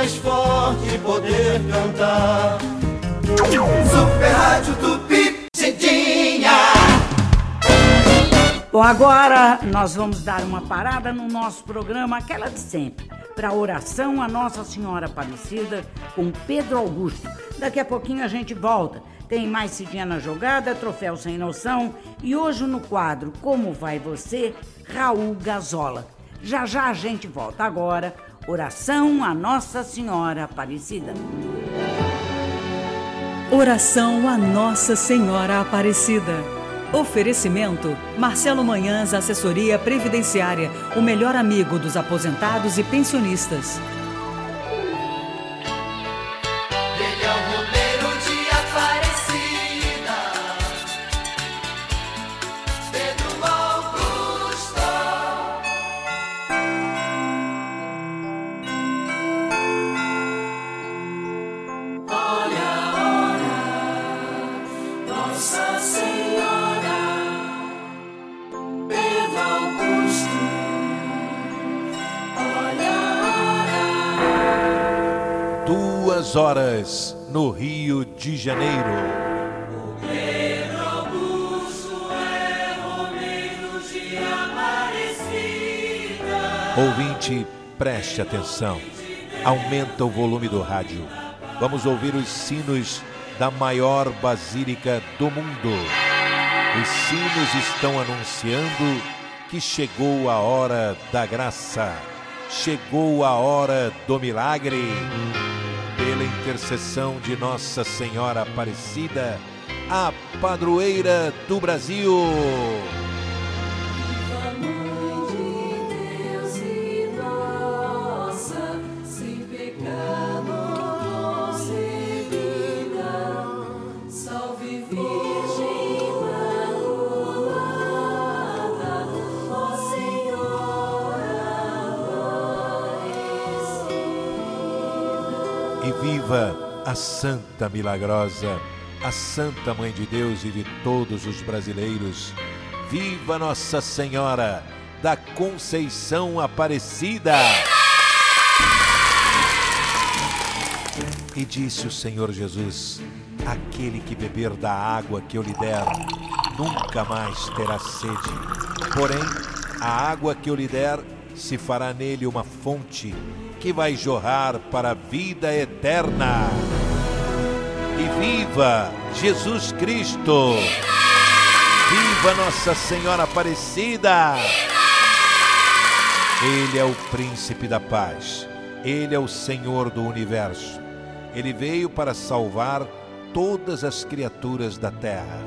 mais forte poder cantar. Super Rádio Tupi, Cidinha. Bom, agora nós vamos dar uma parada no nosso programa, aquela de sempre, para oração a Nossa Senhora Aparecida com Pedro Augusto. Daqui a pouquinho a gente volta. Tem mais Cidinha na jogada, troféu sem noção e hoje no quadro Como vai você, Raul Gazola. Já já a gente volta agora. Oração a Nossa Senhora Aparecida. Oração a Nossa Senhora Aparecida. Oferecimento: Marcelo Manhãs, Assessoria Previdenciária, o melhor amigo dos aposentados e pensionistas. 10 horas, no Rio de Janeiro. Ouvinte, preste atenção. Aumenta o volume do rádio. Vamos ouvir os sinos da maior basílica do mundo. Os sinos estão anunciando que chegou a hora da graça. Chegou a hora do milagre. Pela intercessão de Nossa Senhora Aparecida, a padroeira do Brasil. Viva a Santa Milagrosa, a Santa Mãe de Deus e de todos os brasileiros. Viva Nossa Senhora da Conceição Aparecida! E disse o Senhor Jesus: Aquele que beber da água que eu lhe der, nunca mais terá sede. Porém, a água que eu lhe der se fará nele uma fonte que vai jorrar para a vida eterna. E viva Jesus Cristo! Viva Nossa Senhora Aparecida! Ele é o príncipe da paz. Ele é o Senhor do universo. Ele veio para salvar todas as criaturas da terra.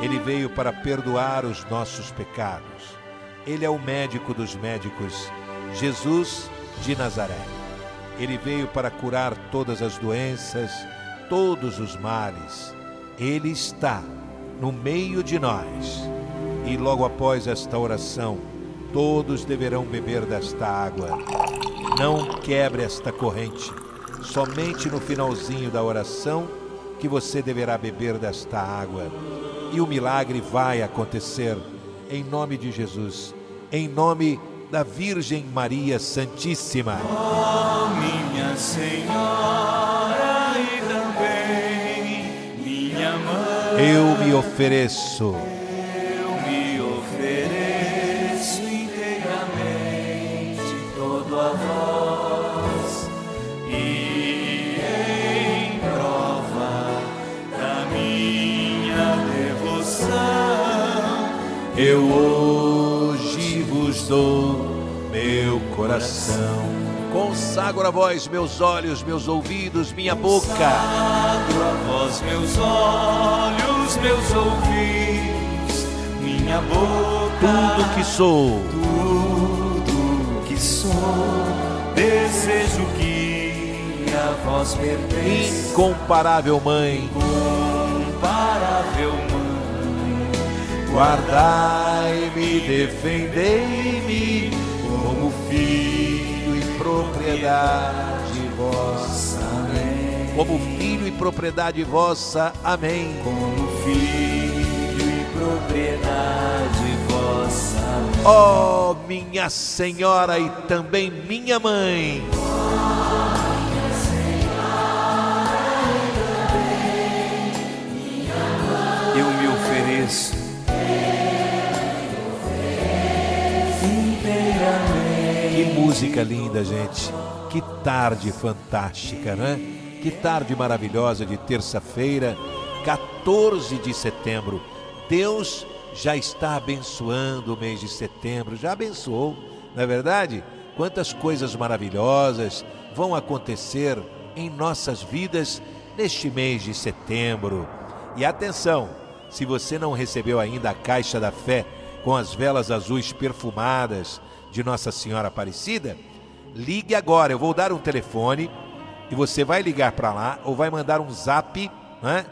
Ele veio para perdoar os nossos pecados. Ele é o médico dos médicos, Jesus de Nazaré. Ele veio para curar todas as doenças, todos os males. Ele está no meio de nós. E logo após esta oração, todos deverão beber desta água. Não quebre esta corrente. Somente no finalzinho da oração que você deverá beber desta água. E o milagre vai acontecer em nome de Jesus, em nome da Virgem Maria Santíssima. Ó minha Senhora e também minha mãe, Eu me ofereço. Eu me ofereço inteiramente todo a vós e em prova da minha devoção Eu hoje vos dou meu coração. Consagro a vós meus olhos, meus ouvidos, minha boca. Consagro a vós meus olhos, meus ouvidos, minha boca, Tudo que sou, tudo que sou, desejo que a vós pertence, incomparável Mãe, incomparável guardai-me, defendei-me como filho e propriedade vossa. Amém. Como filho e propriedade vossa. Amém. Como filho e propriedade vossa. Amém. Oh, minha Senhora e também minha mãe. Eu me ofereço música linda, gente. Que tarde fantástica, né? Que tarde maravilhosa de terça-feira, 14 de setembro. Deus já está abençoando o mês de setembro, já abençoou, não é verdade? Quantas coisas maravilhosas vão acontecer em nossas vidas neste mês de setembro. E atenção, se você não recebeu ainda a caixa da fé com as velas azuis perfumadas de Nossa Senhora Aparecida, ligue agora. Eu vou dar um telefone e você vai ligar para lá ou vai mandar um zap, né?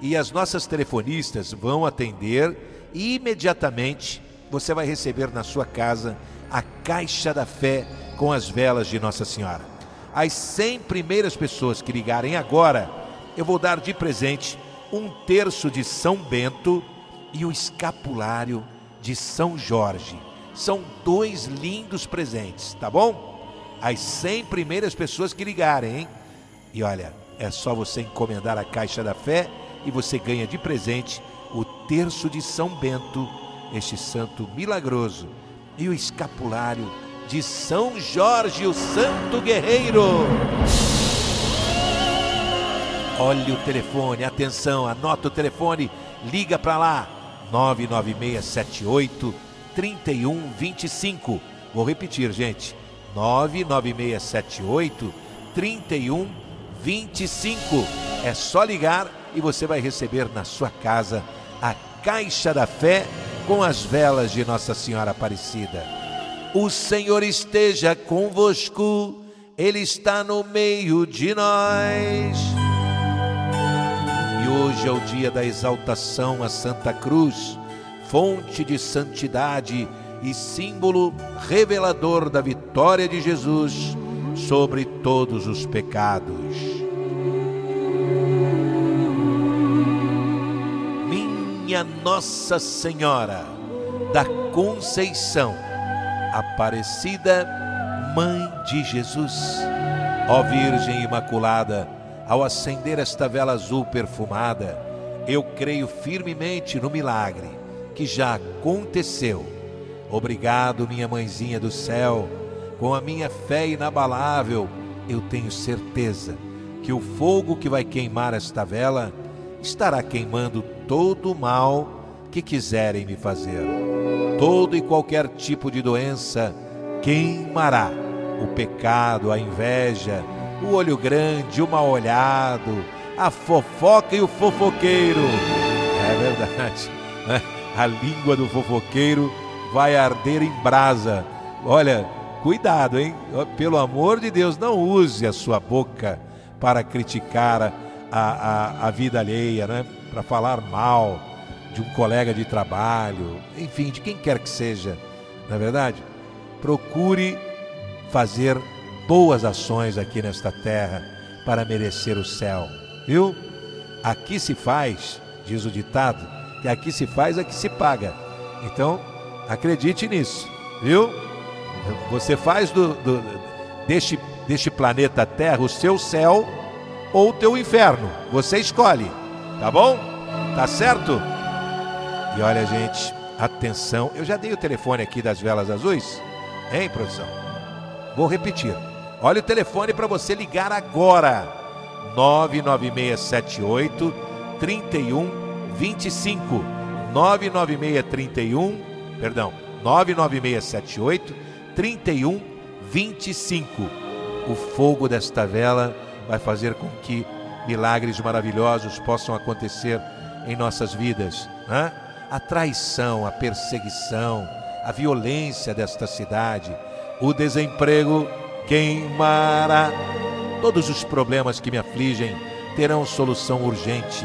E as nossas telefonistas vão atender e imediatamente você vai receber na sua casa a caixa da fé com as velas de Nossa Senhora. As 100 primeiras pessoas que ligarem agora, eu vou dar de presente um terço de São Bento e um escapulário de São Jorge. São dois lindos presentes, tá bom? As 100 primeiras pessoas que ligarem, hein? E olha, é só você encomendar a Caixa da Fé e você ganha de presente o terço de São Bento, este santo milagroso, e o escapulário de São Jorge, o santo guerreiro. Olha o telefone, atenção, anota o telefone, liga para lá. 99678 3125. Vou repetir, gente. 99678 3125. É só ligar e você vai receber na sua casa a Caixa da Fé com as velas de Nossa Senhora Aparecida. O Senhor esteja convosco, Ele está no meio de nós. E hoje é o dia da exaltação a Santa Cruz, fonte de santidade e símbolo revelador da vitória de Jesus sobre todos os pecados. Minha Nossa Senhora da Conceição, Aparecida, Mãe de Jesus, ó Virgem Imaculada, ao acender esta vela azul perfumada, eu creio firmemente no milagre que já aconteceu. Obrigado, minha mãezinha do céu. Com a minha fé inabalável, eu tenho certeza que o fogo que vai queimar esta vela estará queimando todo o mal que quiserem me fazer. Todo e qualquer tipo de doença queimará. O pecado, a inveja, o olho grande, o mal olhado, a fofoca e o fofoqueiro. É verdade. A língua do fofoqueiro vai arder em brasa. Olha, cuidado, hein? Pelo amor de Deus, não use a sua boca para criticar a, a, a vida alheia, né? Para falar mal de um colega de trabalho, enfim, de quem quer que seja, não é verdade? Procure fazer boas ações aqui nesta terra para merecer o céu, viu? Aqui se faz, diz o ditado, que aqui se faz, aqui se paga. Então, acredite nisso, viu? Você faz do, do, deste, deste planeta Terra o seu céu ou o teu inferno. Você escolhe, tá bom? Tá certo? E olha, gente, atenção. Eu já dei o telefone aqui das velas azuis, hein, produção? Vou repetir. Olha o telefone para você ligar agora. 99678 3125. 99631, perdão, 99678 3125. O fogo desta vela vai fazer com que milagres maravilhosos possam acontecer em nossas vidas. Né? A traição, a perseguição, a violência desta cidade, o desemprego queimará. Todos os problemas que me afligem terão solução urgente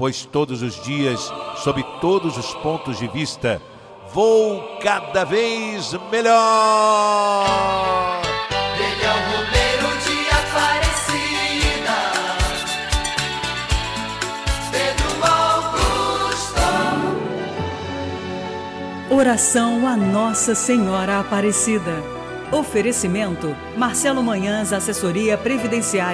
pois todos os dias, sob todos os pontos de vista, vou cada vez melhor. Ele é o romeiro de Aparecida, Pedro Augusto. Oração a Nossa Senhora Aparecida. Oferecimento: Marcelo Manhãs, Assessoria Previdenciária.